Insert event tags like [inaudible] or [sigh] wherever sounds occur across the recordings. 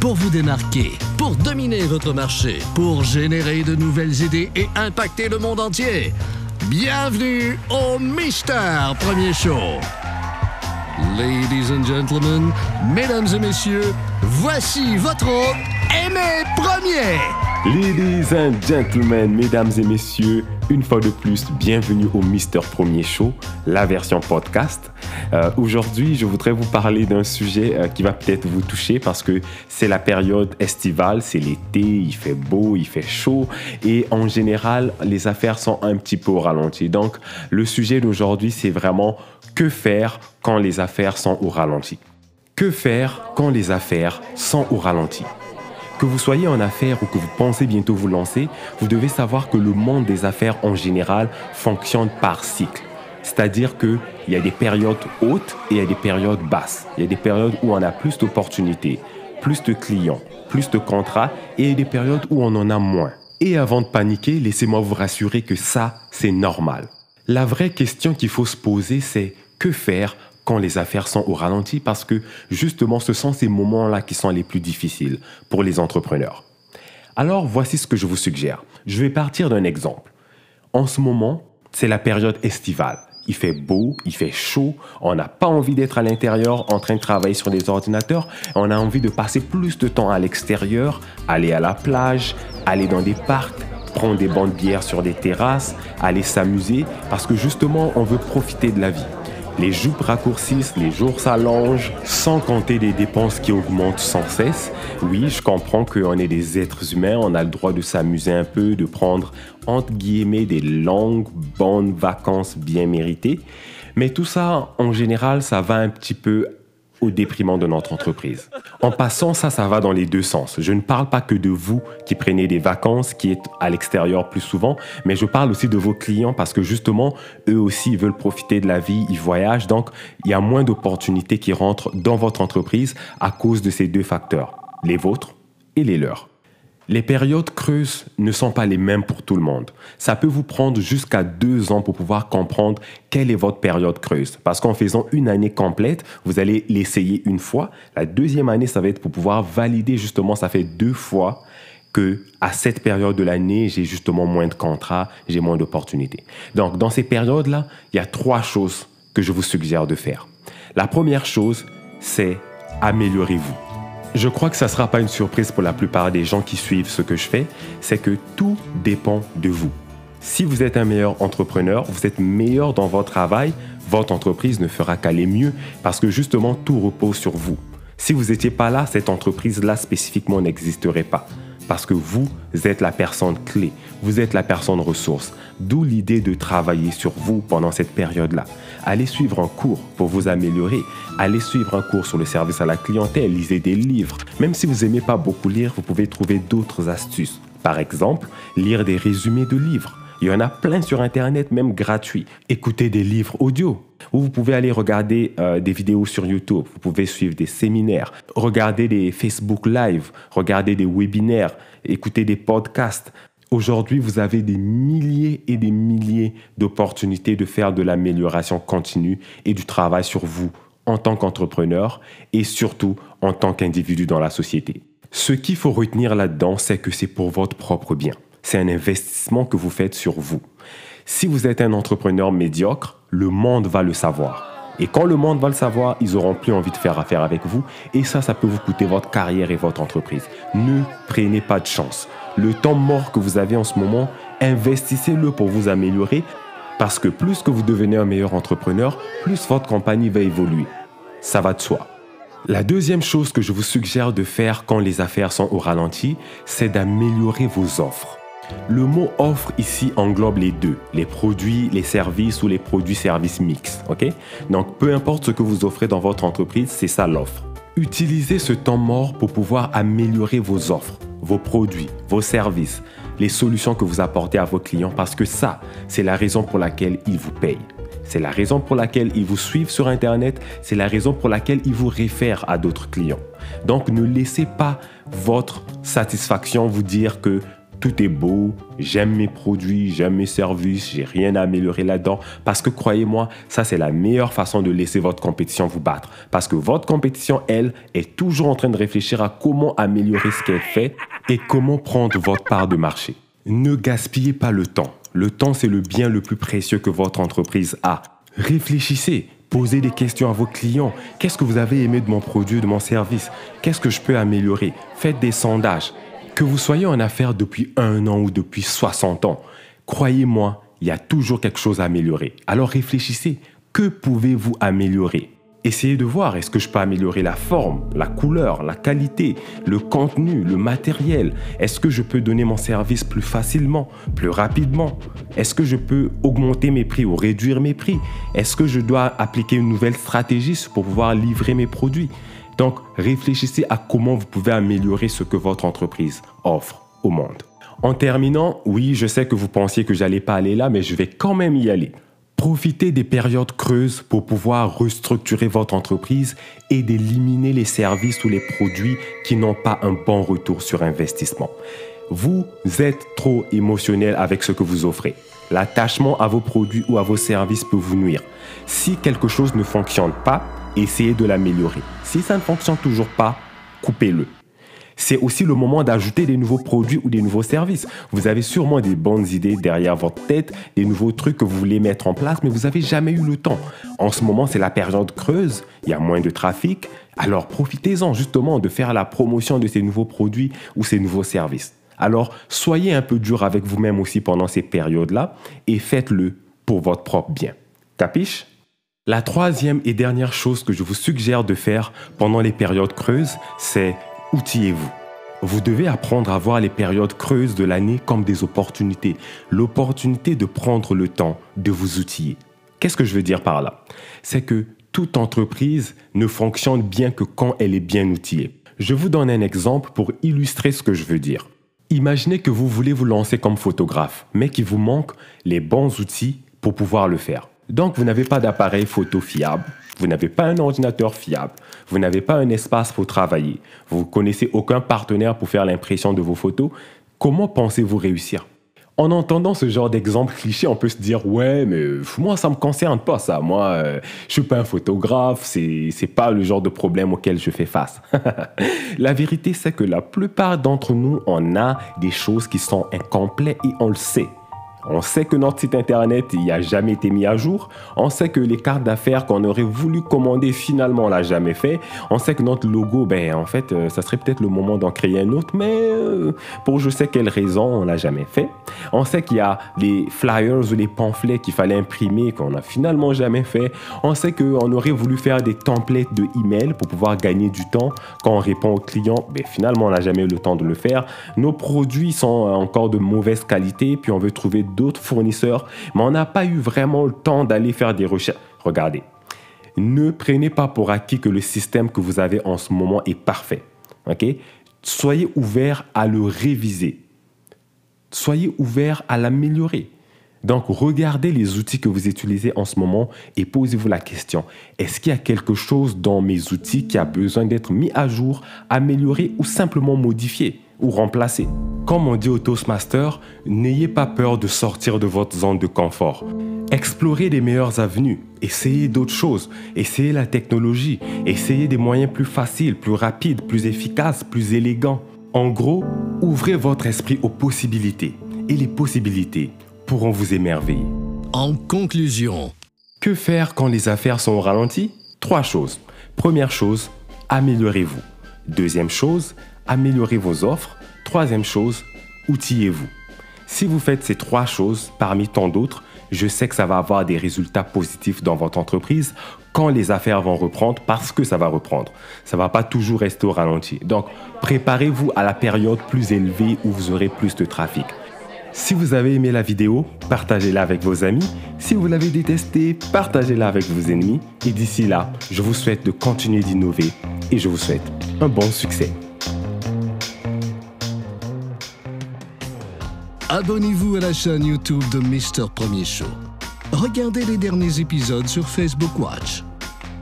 pour vous démarquer, pour dominer votre marché, pour générer de nouvelles idées et impacter le monde entier. Bienvenue au Mister Premier Show. Ladies and gentlemen, mesdames et messieurs, voici votre Aimé Premier. Ladies and gentlemen, mesdames et messieurs, une fois de plus, bienvenue au Mister Premier Show, la version podcast. Euh, Aujourd'hui, je voudrais vous parler d'un sujet euh, qui va peut-être vous toucher parce que c'est la période estivale, c'est l'été, il fait beau, il fait chaud et en général, les affaires sont un petit peu au ralenti. Donc, le sujet d'aujourd'hui, c'est vraiment que faire quand les affaires sont au ralenti. Que faire quand les affaires sont au ralenti? Que vous soyez en affaires ou que vous pensez bientôt vous lancer, vous devez savoir que le monde des affaires en général fonctionne par cycle. C'est-à-dire qu'il y a des périodes hautes et il y a des périodes basses. Il y a des périodes où on a plus d'opportunités, plus de clients, plus de contrats et il y a des périodes où on en a moins. Et avant de paniquer, laissez-moi vous rassurer que ça, c'est normal. La vraie question qu'il faut se poser, c'est que faire quand les affaires sont au ralenti parce que justement ce sont ces moments-là qui sont les plus difficiles pour les entrepreneurs. Alors voici ce que je vous suggère. Je vais partir d'un exemple. En ce moment, c'est la période estivale. Il fait beau, il fait chaud, on n'a pas envie d'être à l'intérieur en train de travailler sur des ordinateurs, on a envie de passer plus de temps à l'extérieur, aller à la plage, aller dans des parcs, prendre des bancs de bière sur des terrasses, aller s'amuser, parce que justement on veut profiter de la vie. Les jupes raccourcissent, les jours s'allongent, sans compter les dépenses qui augmentent sans cesse. Oui, je comprends qu'on est des êtres humains, on a le droit de s'amuser un peu, de prendre entre guillemets des longues, bonnes vacances bien méritées. Mais tout ça, en général, ça va un petit peu au déprimant de notre entreprise. En passant, ça, ça va dans les deux sens. Je ne parle pas que de vous qui prenez des vacances, qui êtes à l'extérieur plus souvent, mais je parle aussi de vos clients parce que justement, eux aussi, ils veulent profiter de la vie, ils voyagent, donc il y a moins d'opportunités qui rentrent dans votre entreprise à cause de ces deux facteurs, les vôtres et les leurs. Les périodes creuses ne sont pas les mêmes pour tout le monde. Ça peut vous prendre jusqu'à deux ans pour pouvoir comprendre quelle est votre période creuse. Parce qu'en faisant une année complète, vous allez l'essayer une fois. La deuxième année, ça va être pour pouvoir valider justement, ça fait deux fois que à cette période de l'année, j'ai justement moins de contrats, j'ai moins d'opportunités. Donc, dans ces périodes-là, il y a trois choses que je vous suggère de faire. La première chose, c'est améliorez-vous. Je crois que ça ne sera pas une surprise pour la plupart des gens qui suivent ce que je fais, c'est que tout dépend de vous. Si vous êtes un meilleur entrepreneur, vous êtes meilleur dans votre travail, votre entreprise ne fera qu'aller mieux parce que justement tout repose sur vous. Si vous n'étiez pas là, cette entreprise-là spécifiquement n'existerait pas parce que vous êtes la personne clé, vous êtes la personne ressource. D'où l'idée de travailler sur vous pendant cette période-là. Allez suivre un cours pour vous améliorer. Allez suivre un cours sur le service à la clientèle. Lisez des livres. Même si vous n'aimez pas beaucoup lire, vous pouvez trouver d'autres astuces. Par exemple, lire des résumés de livres. Il y en a plein sur Internet, même gratuits. Écoutez des livres audio. Ou vous pouvez aller regarder euh, des vidéos sur YouTube. Vous pouvez suivre des séminaires, regarder des Facebook Live, regarder des webinaires, écouter des podcasts. Aujourd'hui, vous avez des milliers et des milliers d'opportunités de faire de l'amélioration continue et du travail sur vous en tant qu'entrepreneur et surtout en tant qu'individu dans la société. Ce qu'il faut retenir là-dedans, c'est que c'est pour votre propre bien. C'est un investissement que vous faites sur vous. Si vous êtes un entrepreneur médiocre, le monde va le savoir. Et quand le monde va le savoir, ils auront plus envie de faire affaire avec vous. Et ça, ça peut vous coûter votre carrière et votre entreprise. Ne prenez pas de chance. Le temps mort que vous avez en ce moment, investissez-le pour vous améliorer. Parce que plus que vous devenez un meilleur entrepreneur, plus votre compagnie va évoluer. Ça va de soi. La deuxième chose que je vous suggère de faire quand les affaires sont au ralenti, c'est d'améliorer vos offres. Le mot offre ici englobe les deux, les produits, les services ou les produits-services mix. Donc, peu importe ce que vous offrez dans votre entreprise, c'est ça l'offre. Utilisez ce temps mort pour pouvoir améliorer vos offres, vos produits, vos services, les solutions que vous apportez à vos clients parce que ça, c'est la raison pour laquelle ils vous payent. C'est la raison pour laquelle ils vous suivent sur Internet, c'est la raison pour laquelle ils vous réfèrent à d'autres clients. Donc ne laissez pas votre satisfaction vous dire que tout est beau, j'aime mes produits, j'aime mes services, j'ai rien à améliorer là-dedans. Parce que croyez-moi, ça c'est la meilleure façon de laisser votre compétition vous battre. Parce que votre compétition, elle, est toujours en train de réfléchir à comment améliorer ce qu'elle fait et comment prendre votre part de marché. Ne gaspillez pas le temps. Le temps, c'est le bien le plus précieux que votre entreprise a. Réfléchissez, posez des questions à vos clients. Qu'est-ce que vous avez aimé de mon produit, de mon service? Qu'est-ce que je peux améliorer? Faites des sondages. Que vous soyez en affaires depuis un an ou depuis 60 ans, croyez-moi, il y a toujours quelque chose à améliorer. Alors réfléchissez, que pouvez-vous améliorer? Essayez de voir, est-ce que je peux améliorer la forme, la couleur, la qualité, le contenu, le matériel? Est-ce que je peux donner mon service plus facilement, plus rapidement? Est-ce que je peux augmenter mes prix ou réduire mes prix? Est-ce que je dois appliquer une nouvelle stratégie pour pouvoir livrer mes produits? Donc, réfléchissez à comment vous pouvez améliorer ce que votre entreprise offre au monde. En terminant, oui, je sais que vous pensiez que j'allais pas aller là, mais je vais quand même y aller. Profitez des périodes creuses pour pouvoir restructurer votre entreprise et d'éliminer les services ou les produits qui n'ont pas un bon retour sur investissement. Vous êtes trop émotionnel avec ce que vous offrez. L'attachement à vos produits ou à vos services peut vous nuire. Si quelque chose ne fonctionne pas, essayez de l'améliorer. Si ça ne fonctionne toujours pas, coupez-le. C'est aussi le moment d'ajouter des nouveaux produits ou des nouveaux services. Vous avez sûrement des bonnes idées derrière votre tête, des nouveaux trucs que vous voulez mettre en place, mais vous n'avez jamais eu le temps. En ce moment, c'est la période creuse, il y a moins de trafic, alors profitez-en justement de faire la promotion de ces nouveaux produits ou ces nouveaux services. Alors soyez un peu dur avec vous-même aussi pendant ces périodes-là et faites-le pour votre propre bien. Capiche? La troisième et dernière chose que je vous suggère de faire pendant les périodes creuses, c'est outillez-vous. Vous devez apprendre à voir les périodes creuses de l'année comme des opportunités, l'opportunité de prendre le temps de vous outiller. Qu'est-ce que je veux dire par là? C'est que toute entreprise ne fonctionne bien que quand elle est bien outillée. Je vous donne un exemple pour illustrer ce que je veux dire. Imaginez que vous voulez vous lancer comme photographe, mais qu'il vous manque les bons outils pour pouvoir le faire. Donc, vous n'avez pas d'appareil photo fiable, vous n'avez pas un ordinateur fiable, vous n'avez pas un espace pour travailler, vous ne connaissez aucun partenaire pour faire l'impression de vos photos. Comment pensez-vous réussir? En entendant ce genre d'exemple cliché, on peut se dire ouais, mais moi ça me concerne pas ça. Moi, euh, je suis pas un photographe, c'est c'est pas le genre de problème auquel je fais face. [laughs] la vérité, c'est que la plupart d'entre nous, on a des choses qui sont incomplètes et on le sait. On sait que notre site internet il a jamais été mis à jour. On sait que les cartes d'affaires qu'on aurait voulu commander finalement on l'a jamais fait. On sait que notre logo, ben en fait, euh, ça serait peut-être le moment d'en créer un autre, mais euh, pour je sais quelle raison on l'a jamais fait. On sait qu'il y a les flyers ou les pamphlets qu'il fallait imprimer qu'on a finalement jamais fait. On sait qu'on aurait voulu faire des templates de email pour pouvoir gagner du temps quand on répond aux clients. Ben finalement on n'a jamais eu le temps de le faire. Nos produits sont encore de mauvaise qualité, puis on veut trouver d'autres fournisseurs, mais on n'a pas eu vraiment le temps d'aller faire des recherches. Regardez, ne prenez pas pour acquis que le système que vous avez en ce moment est parfait. Soyez ouvert à le réviser. Soyez ouvert à l'améliorer. Donc, regardez les outils que vous utilisez en ce moment et posez-vous la question, est-ce qu'il y a quelque chose dans mes outils qui a besoin d'être mis à jour, amélioré ou simplement modifié? Ou remplacé Comme on dit au Toastmaster, n'ayez pas peur de sortir de votre zone de confort. Explorez les meilleures avenues, essayez d'autres choses, essayez la technologie, essayez des moyens plus faciles, plus rapides, plus efficaces, plus élégants. En gros, ouvrez votre esprit aux possibilités. Et les possibilités, pourront vous émerveiller. En conclusion, que faire quand les affaires sont au ralenti Trois choses. Première chose, améliorez-vous. Deuxième chose, améliorez vos offres. Troisième chose, outillez-vous. Si vous faites ces trois choses parmi tant d'autres, je sais que ça va avoir des résultats positifs dans votre entreprise quand les affaires vont reprendre parce que ça va reprendre. Ça va pas toujours rester au ralenti. Donc, préparez-vous à la période plus élevée où vous aurez plus de trafic. Si vous avez aimé la vidéo, partagez-la avec vos amis. Si vous l'avez détestée, partagez-la avec vos ennemis. Et d'ici là, je vous souhaite de continuer d'innover et je vous souhaite un bon succès. Abonnez-vous à la chaîne YouTube de Mister Premier Show. Regardez les derniers épisodes sur Facebook Watch.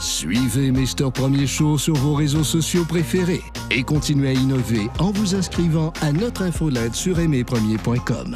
Suivez Mister Premier Show sur vos réseaux sociaux préférés et continuez à innover en vous inscrivant à notre infolette sur aimerpremier.com.